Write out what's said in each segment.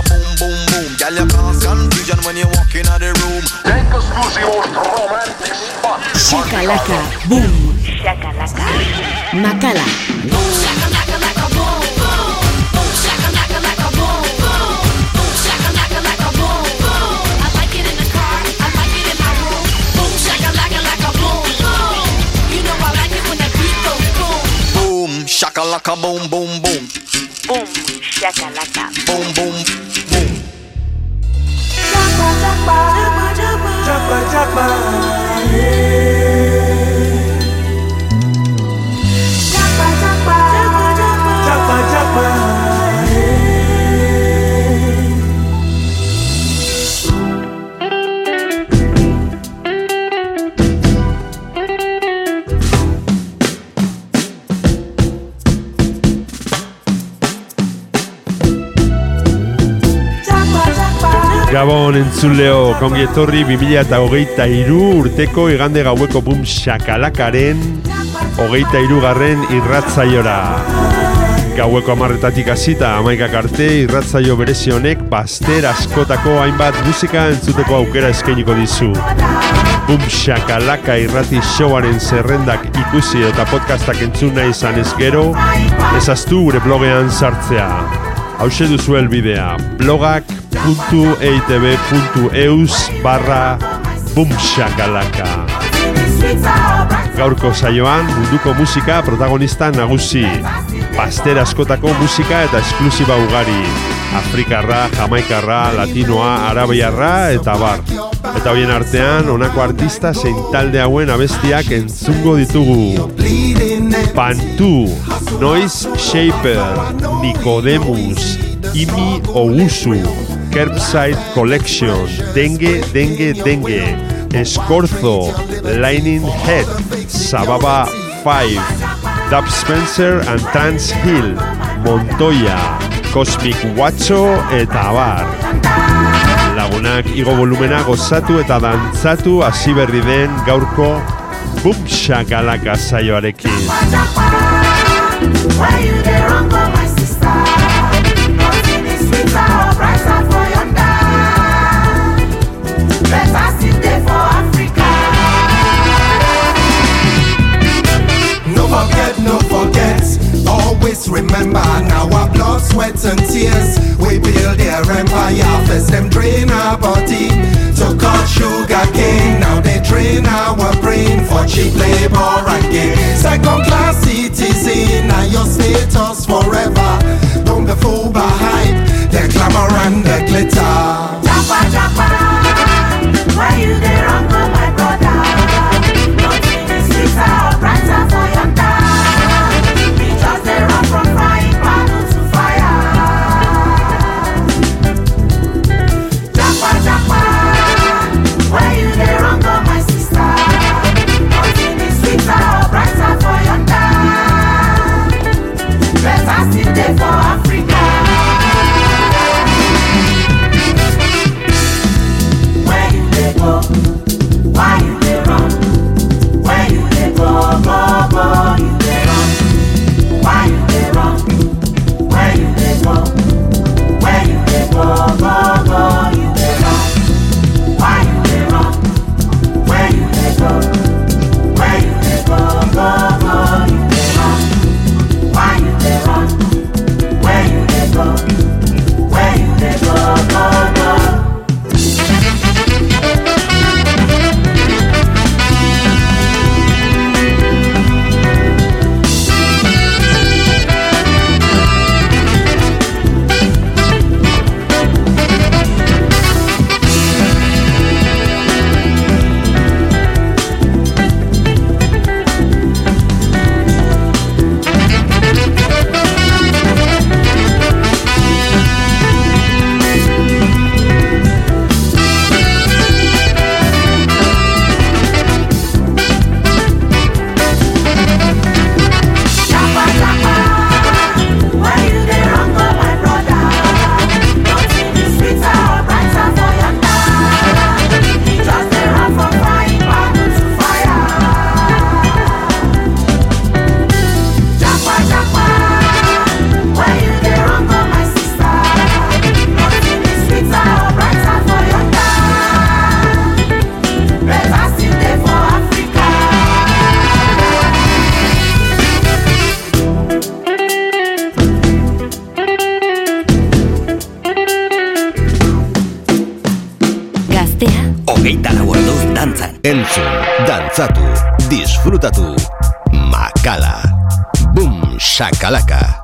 boom boom Shakalaka, boom. Shakalaka. Makala. Boom, shakalaka boom boom boom. Boom, shakalaka. Boom boom boom. Gabon entzuleo, kongi etorri 2008 iru urteko igande gaueko bum shakalakaren hogeita irugarren irratzaiora. Gaueko amarretatik hasita amaikak arte irratzaio berezi honek baster askotako hainbat musika entzuteko aukera eskainiko dizu. Bum shakalaka irrati showaren zerrendak ikusi eta podcastak entzun nahi izan ez gero, ezaztu gure blogean sartzea. Hauxe duzu elbidea, blogak.eitb.eus barra bumshakalaka. Gaurko saioan munduko musika protagonista nagusi. Paster askotako musika eta esklusiba ugari. Afrikarra, jamaikarra, latinoa, arabiarra eta bar. Eta hoien artean, honako artista zein talde hauen abestiak entzungo ditugu. Pantu, Noise Shaper, Nicodemus, Imi Ousu, Kerbside Collection, Dengue, Dengue, Dengue, Escorzo, Lightning Head, Sababa 5, Dub Spencer and Trans Hill, Montoya, Cosmic Watcho eta abar. Lagunak igo volumena gozatu eta dantzatu hasi berri den gaurko Bum Shakalaka saioarekin. Forget. Always remember now our blood, sweat, and tears. We build their empire. First them drain our body to cut sugar cane. Now they drain our brain for cheap labor again. Second class citizen, now your status forever. Don't be fooled by hype. The glamour and the glitter. Why you there, uncle, my brother? Nothing is sweeter brighter for your Dansum, danza tú, disfruta tú. Macala. Boom, shakalaka.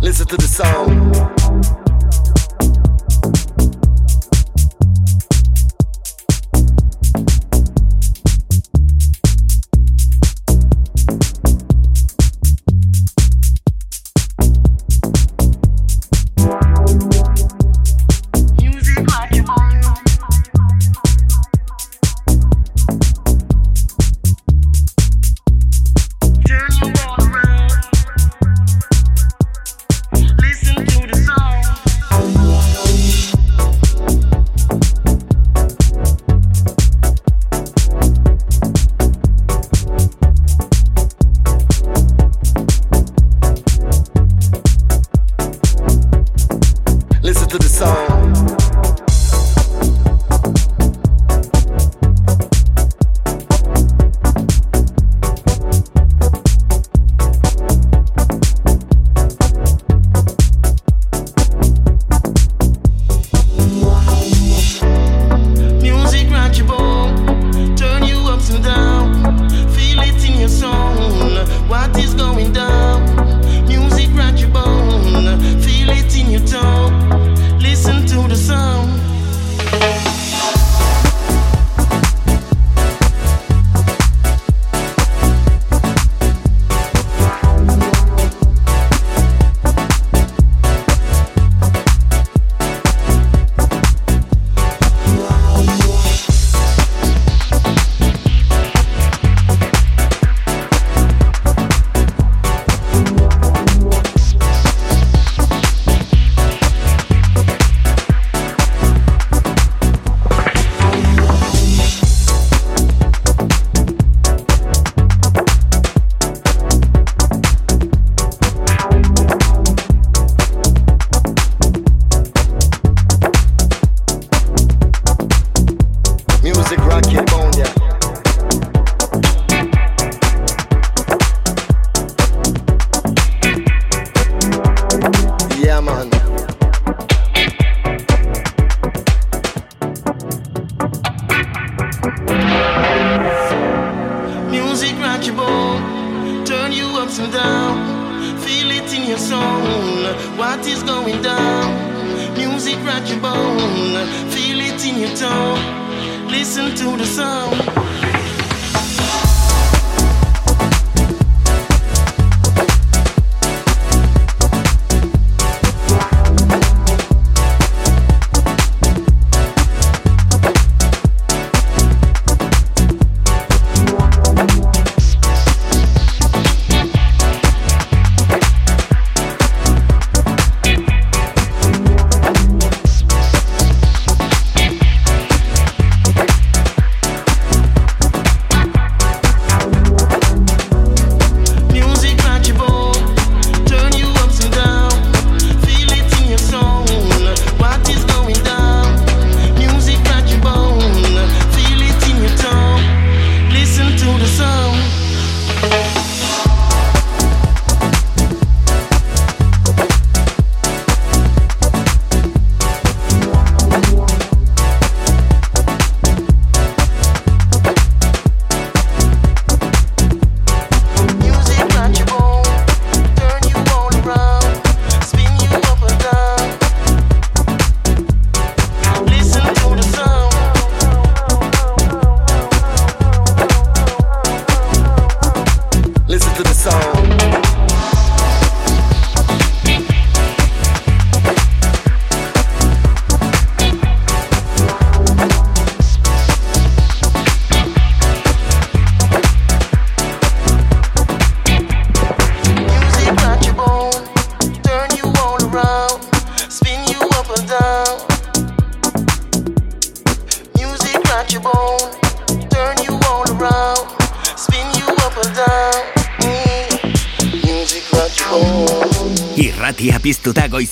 Listen to the song.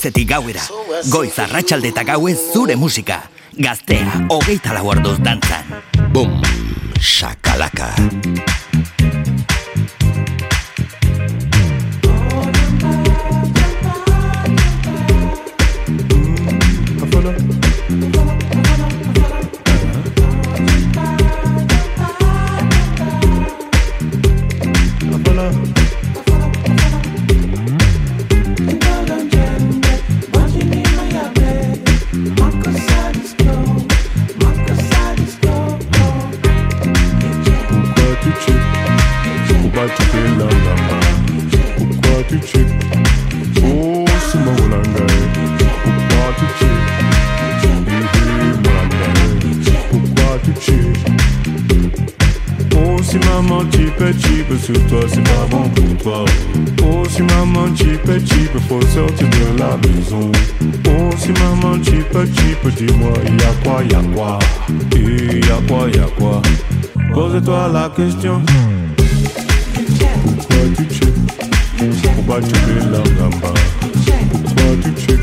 goizetik gauera. Goiz arratsalde eta gauez zure musika. Gaztea, hogeita lau arduz dantzan. Bum, shak. Oh, si oh, maman chip sur toi, c'est pas bon pour. Oh, si maman chip est cheap, faut sortir de la maison. Oh, si maman chip est cheap, dis-moi, y'a quoi, y'a quoi? Et y'a quoi, y'a quoi? Pose-toi la question. Pourquoi tu? Pourquoi you la gamba? Pourquoi tu check?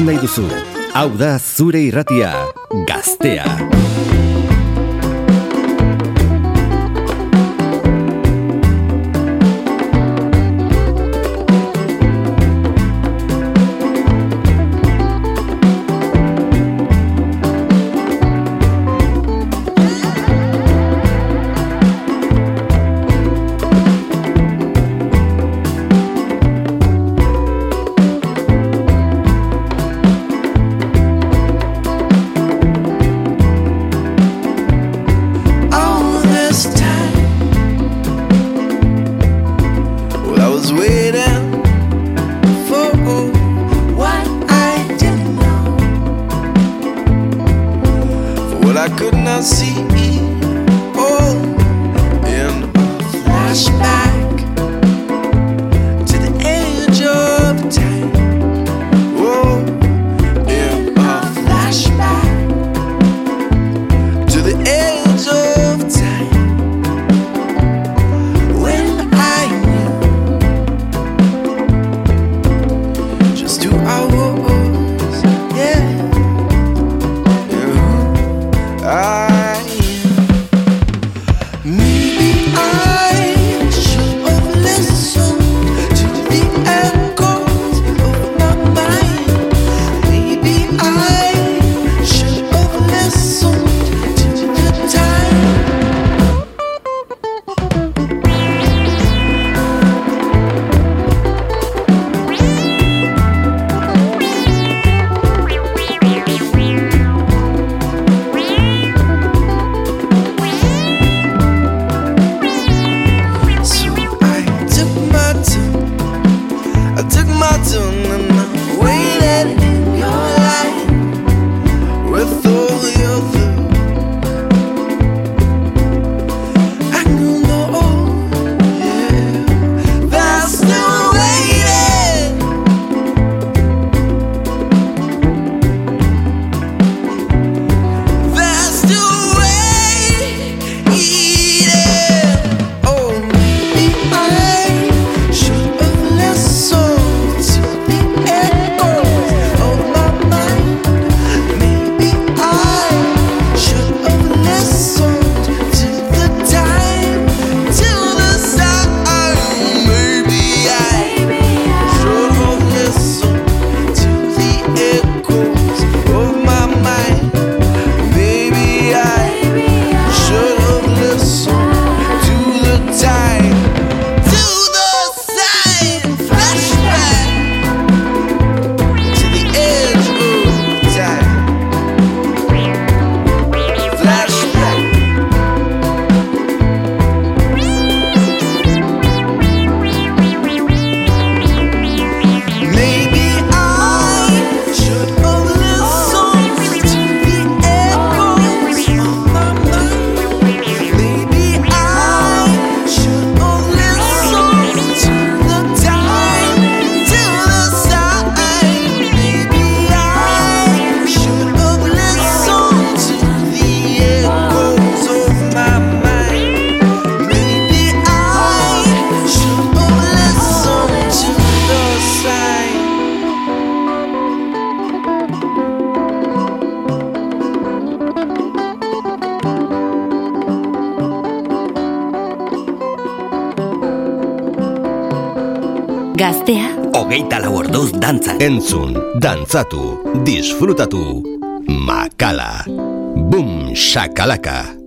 Entzun nahi duzu? Hau da zure irratia, gaztea. Gaztea, Hogeita lau orduz dantzan. Entzun, dantzatu, disfrutatu. Makala. Boom shakalaka.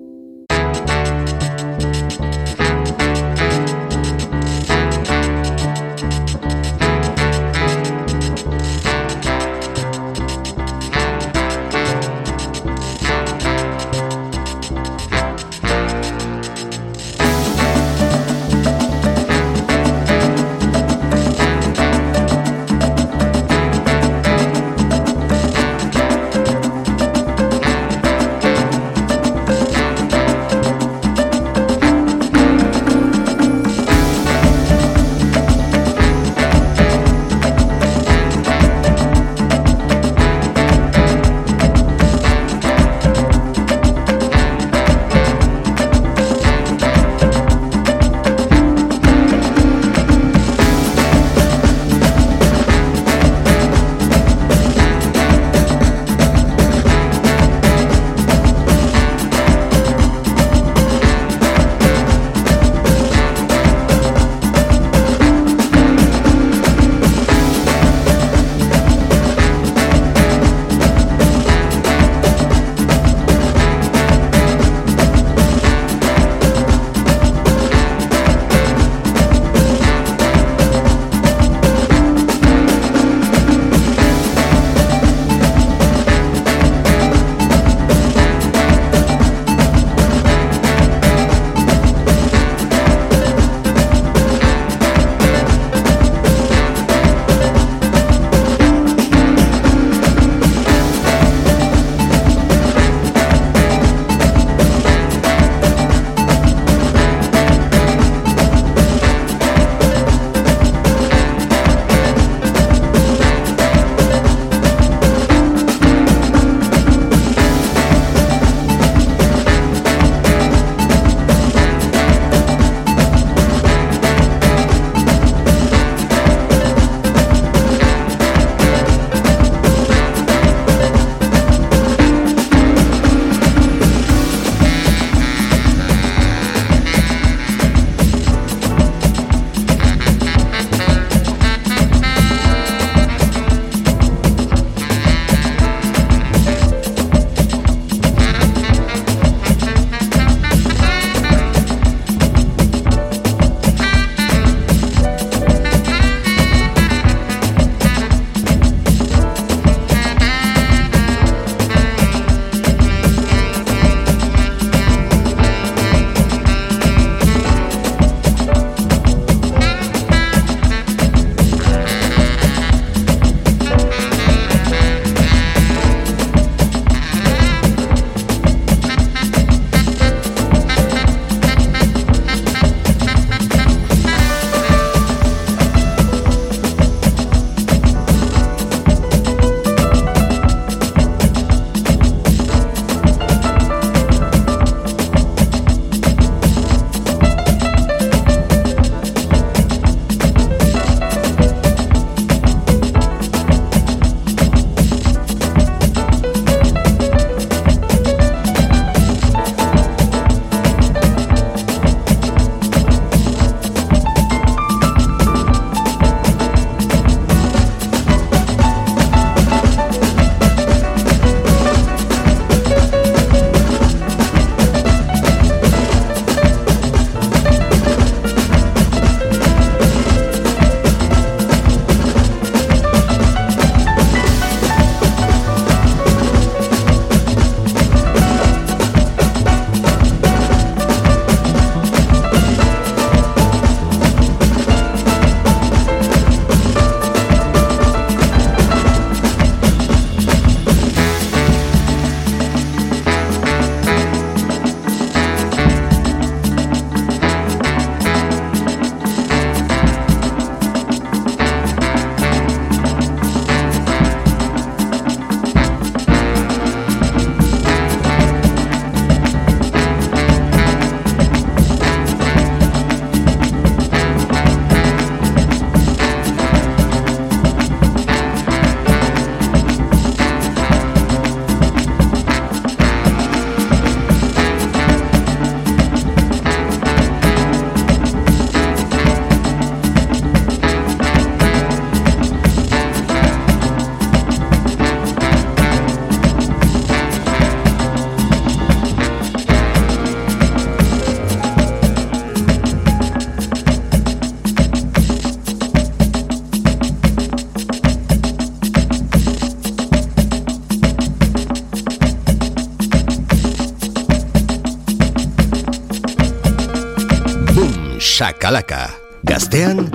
Shakalaka. Gaztean,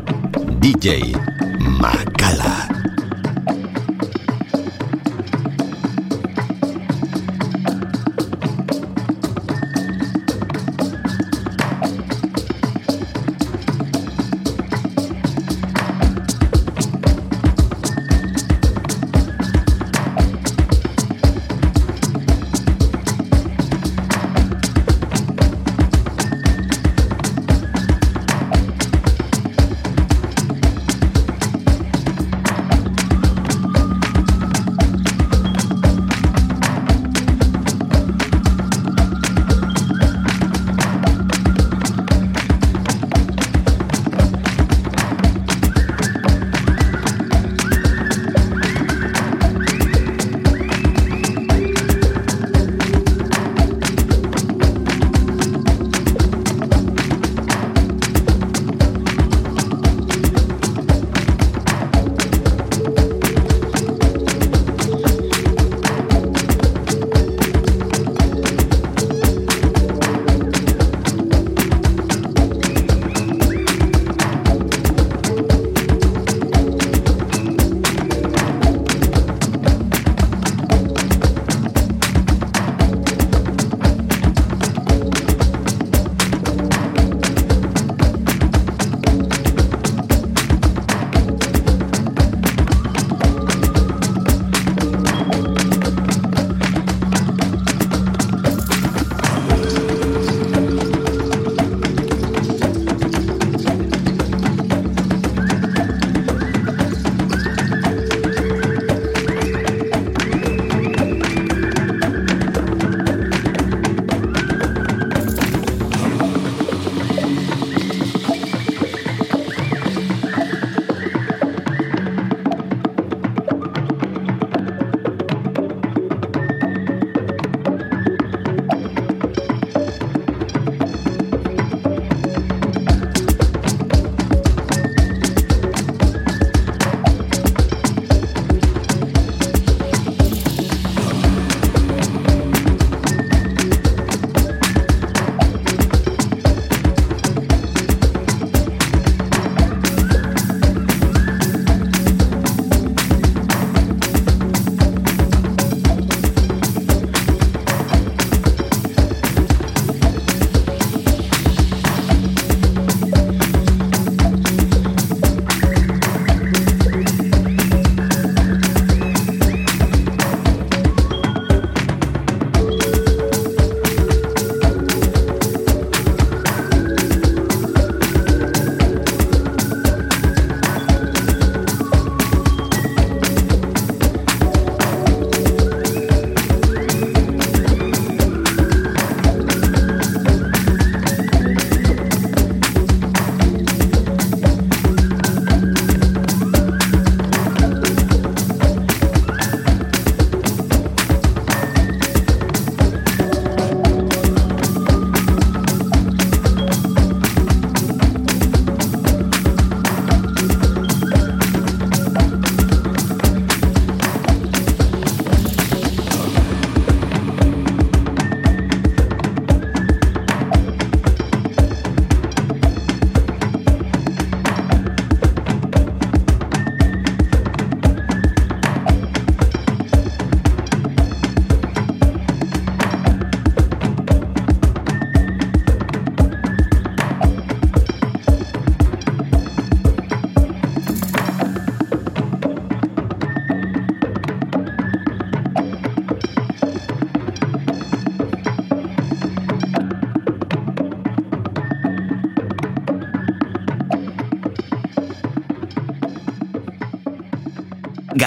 DJ Makala.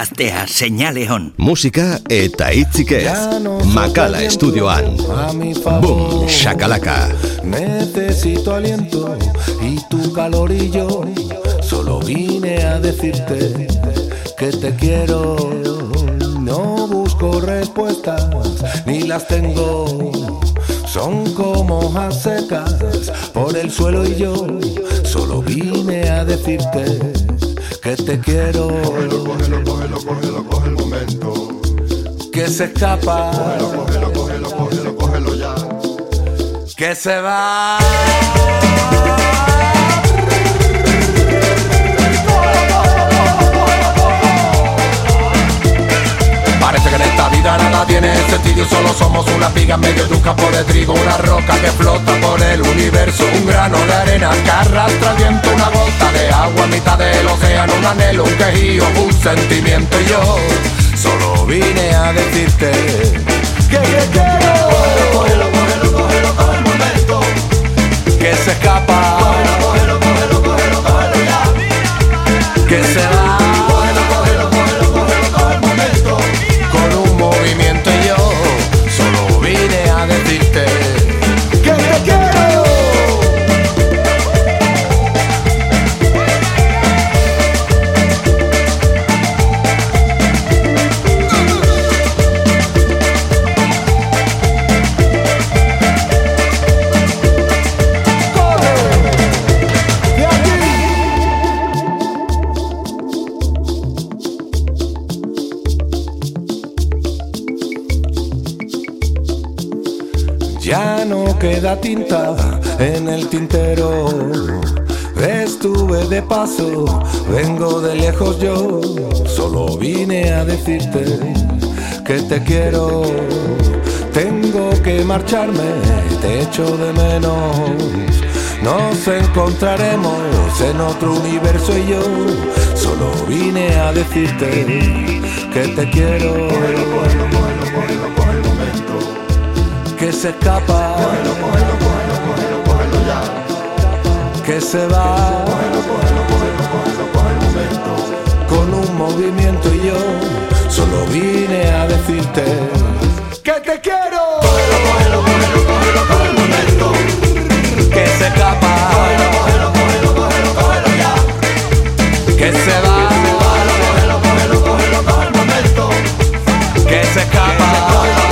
Gaztea, seinale hon. Musika eta hitzik ez. Makala estudioan. Boom, shakalaka. Necesito aliento y tu calor y yo solo vine a decirte que te quiero. No busco respuestas ni las tengo. Son como hojas secas por el suelo y yo solo vine a decirte que te quiero. Cógelo, cógelo, cógelo, cógelo, coge el momento. Que se escapa. Cógelo, cógelo, cógelo, cógelo, cógelo ya. Que se va. En ese sitio solo somos una piga medio de un campo de trigo, una roca que flota por el universo, un grano de arena que arrastra el viento, una gota de agua a mitad del océano, un anhelo, un quejío, un sentimiento y yo solo vine a decirte que, que quiero. Cógelo, cógelo, cógelo, cógelo, el momento que se escapa. Cógelo, cógelo, cógelo, cógelo, cógelo ya. Que se va. Te echo de menos. Nos encontraremos en otro universo y yo solo vine a decirte que te quiero. Que se escapa, que se va, con un movimiento y yo solo vine a decirte que te quiero. se escapa. Que se va. Que se va, momento. Que se escapa.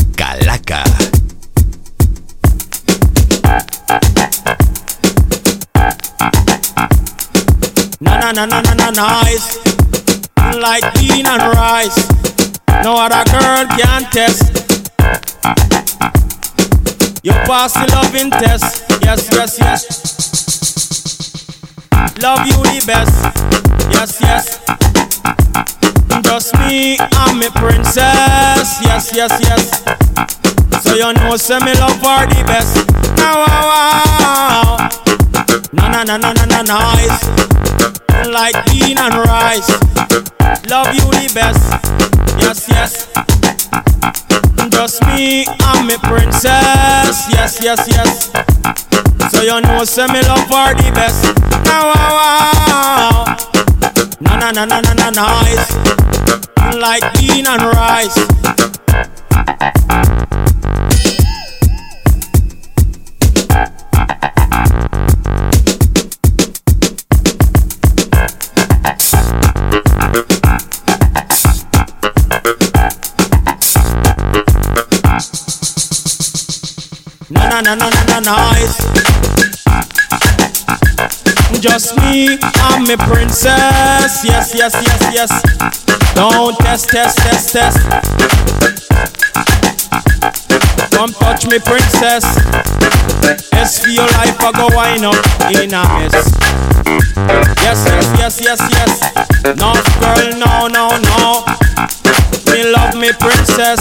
shakalaka. Na na na na na na nice. Like bean and rice. No other girl can test. You pass the loving test. Yes, yes, yes. Love you the best. Yes, yes. Just me and me princess. Yes, yes, yes. So you know, say me love for the best. Wow, wow, wow. Na na na na na na nice. Like bean and rice. Love you the best. Yes, yes. Just me and me princess. Yes, yes, yes. So you know, say me love for the best. Wow, wow, wow. Na na na na na na nice. Like bean and rice. Na na na na na na nice. Just me I'm a princess. Yes, yes, yes, yes. Don't test, test, test, test. Come touch me, princess. Yes, for your life, I go wine up in a mess. Yes, yes, yes, yes, yes. No, girl, no, no, no. Me love me, princess.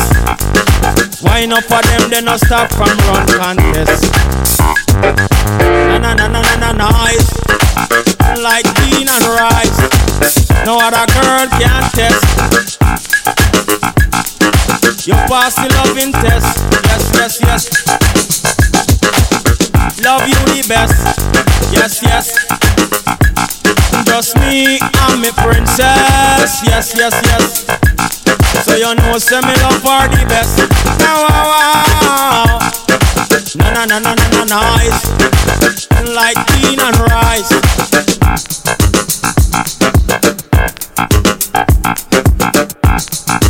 Wine up for them, they no stop from run contest. Na na na na na na nice. Like bean and rice. No other girl can test. You pass the loving test. Yes, yes, yes. Love you the best. Yes, yes. Just me and me princess. Yes, yes, yes. So you know, say me love for the best. Now, wow, wow. Na na na na na na nice. Like bean and rice. Uh, uh,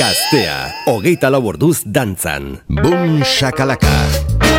Gaztea, hogeita lau orduz dantzan. Bum shakalaka.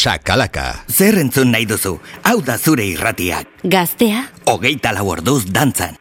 Sakalaka. Zer entzun nahi duzu? Hau da zure irratiak. Gaztea. Ogeita lau orduz dantzan.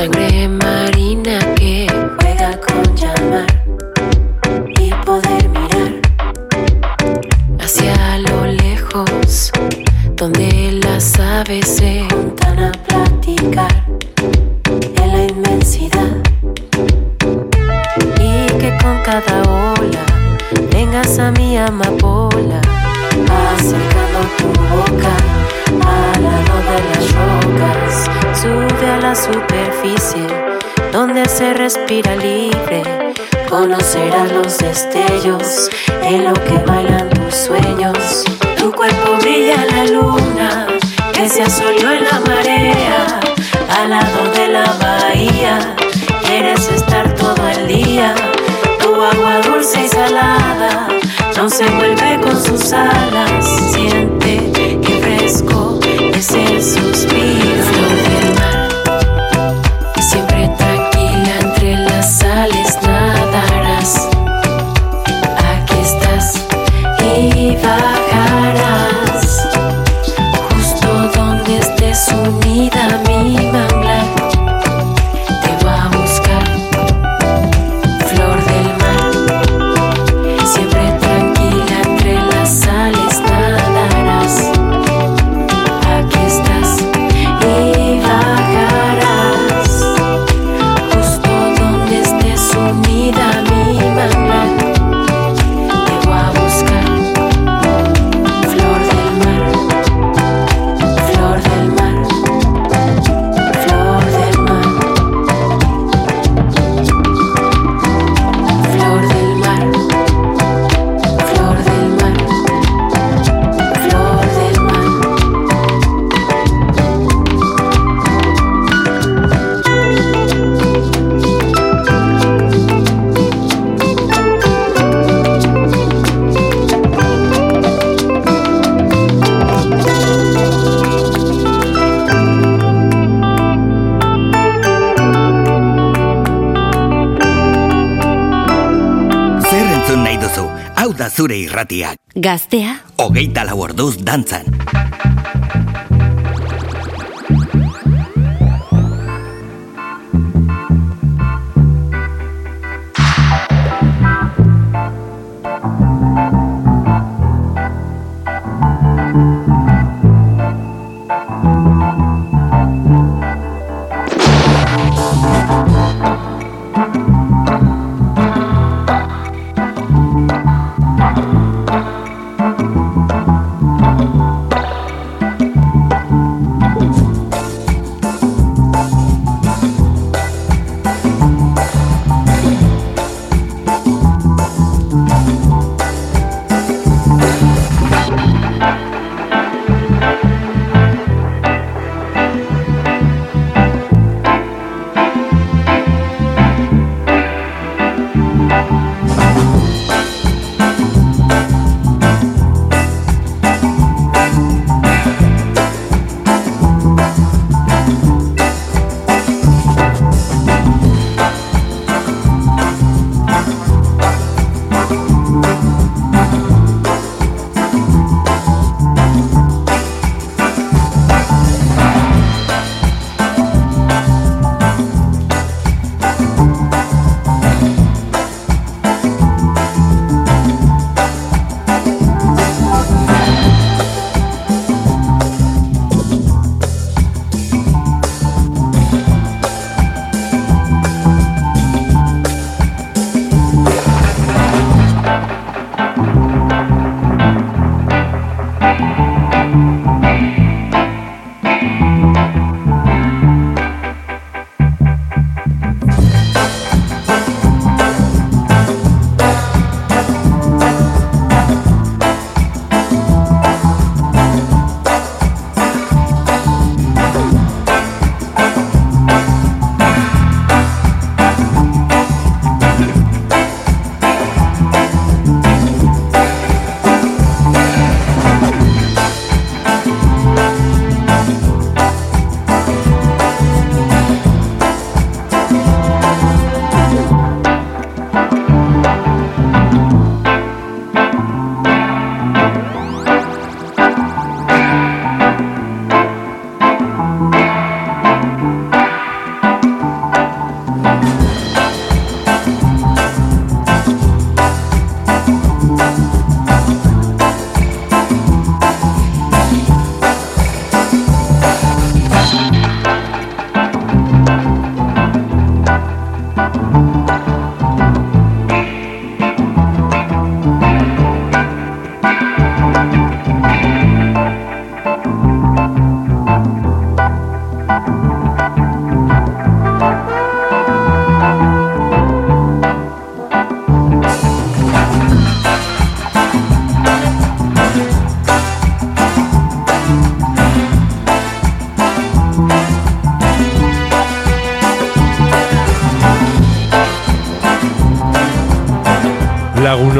sáng đêm respira libre, conocerás los destellos. irratiak. Gaztea. Ogeita lau orduz dantzan.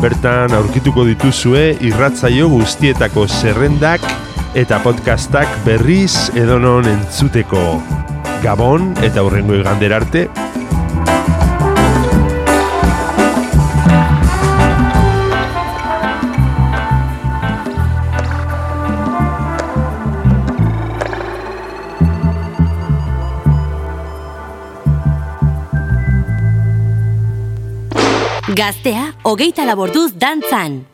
Bertan aurkituko dituzue irratzaio guztietako zerrendak eta podcastak berriz edonon entzuteko. Gabon eta hurrengo igander arte. Gaztea, hogeita laborduz dantzan.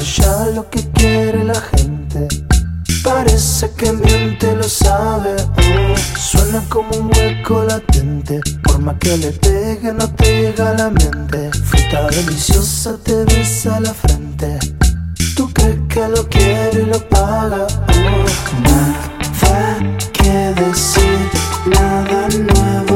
Ya lo que quiere la gente. Parece que miente, lo sabe. Suena como un hueco latente. Por más que le pegue, no te llega la mente. Fruta deliciosa te besa la frente. Tú crees que lo quiere y lo paga. Nada que decir, nada nuevo